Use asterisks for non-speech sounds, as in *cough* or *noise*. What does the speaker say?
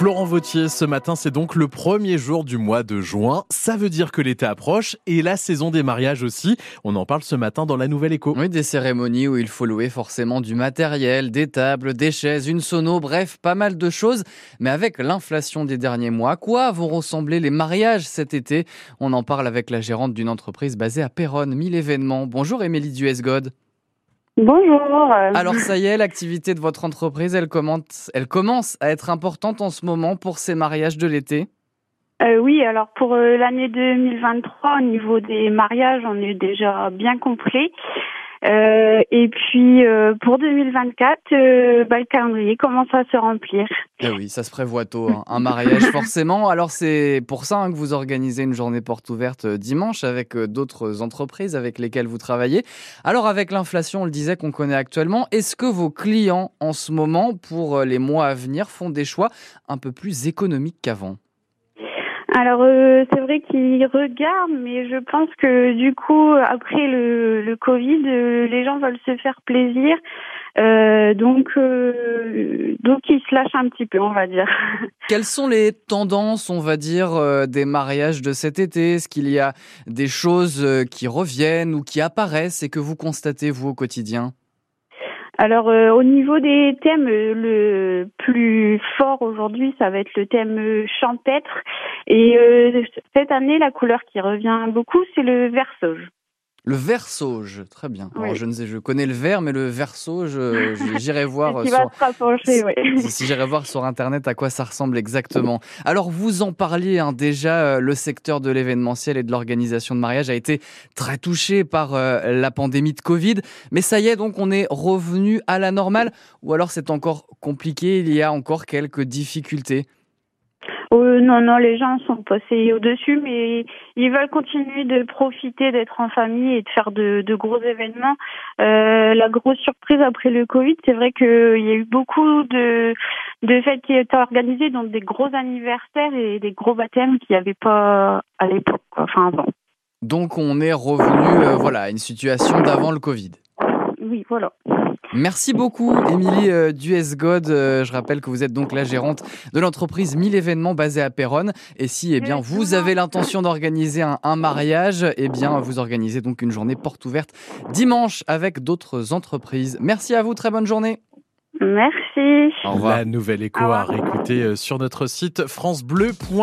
Florent Vautier, ce matin, c'est donc le premier jour du mois de juin. Ça veut dire que l'été approche et la saison des mariages aussi. On en parle ce matin dans la Nouvelle Écho. Oui, des cérémonies où il faut louer forcément du matériel, des tables, des chaises, une sono, bref, pas mal de choses. Mais avec l'inflation des derniers mois, quoi vont ressembler les mariages cet été? On en parle avec la gérante d'une entreprise basée à Péronne, 1000 événements. Bonjour Émilie Duesgod. Bonjour. Alors ça y est, l'activité de votre entreprise, elle commence, elle commence à être importante en ce moment pour ces mariages de l'été euh, oui, alors pour euh, l'année 2023, au niveau des mariages, on est déjà bien complet. Euh, et puis euh, pour 2024, euh, bah, le calendrier commence à se remplir. Eh oui, ça se prévoit tôt, hein. un mariage *laughs* forcément. Alors c'est pour ça hein, que vous organisez une journée porte ouverte dimanche avec d'autres entreprises avec lesquelles vous travaillez. Alors avec l'inflation, on le disait qu'on connaît actuellement, est-ce que vos clients en ce moment, pour les mois à venir, font des choix un peu plus économiques qu'avant? Alors euh, c'est vrai qu'ils regardent, mais je pense que du coup après le, Covid, euh, les gens veulent se faire plaisir, euh, donc donc ils se lâchent un petit peu, on va dire. *laughs* Quelles sont les tendances, on va dire, des mariages de cet été? Est-ce qu'il y a des choses qui reviennent ou qui apparaissent et que vous constatez vous au quotidien? Alors euh, au niveau des thèmes, euh, le plus fort aujourd'hui, ça va être le thème euh, champêtre. Et euh, cette année, la couleur qui revient beaucoup, c'est le vert. Le vert sauge, très bien. Alors, je ne sais, je connais le vert, mais le vert sauge, euh, je- j'irai *laughs* voir euh, sur, oui. si j'irai voir sur internet à quoi ça ressemble exactement. Alors vous en parliez hein, déjà, euh, le secteur de l'événementiel et de l'organisation de mariage a été très touché par euh, la pandémie de Covid, mais ça y est donc on est revenu à la normale ou alors c'est encore compliqué, il y a encore quelques difficultés? Euh, non, non, les gens sont passés au-dessus, mais ils veulent continuer de profiter d'être en famille et de faire de, de gros événements. Euh, la grosse surprise après le Covid, c'est vrai qu'il y a eu beaucoup de, de fêtes qui étaient organisées, donc des gros anniversaires et des gros baptêmes qu'il n'y avait pas à l'époque, enfin avant. Donc on est revenu euh, voilà, à une situation d'avant le Covid. Oui, voilà. Merci beaucoup, Émilie euh, Duesgod. Euh, je rappelle que vous êtes donc la gérante de l'entreprise 1000 événements basée à Péronne. Et si eh bien, vous avez l'intention d'organiser un, un mariage, eh bien, vous organisez donc une journée porte ouverte dimanche avec d'autres entreprises. Merci à vous, très bonne journée. Merci. Au revoir. La Nouvelle Écho à réécouter euh, sur notre site francebleu.fr.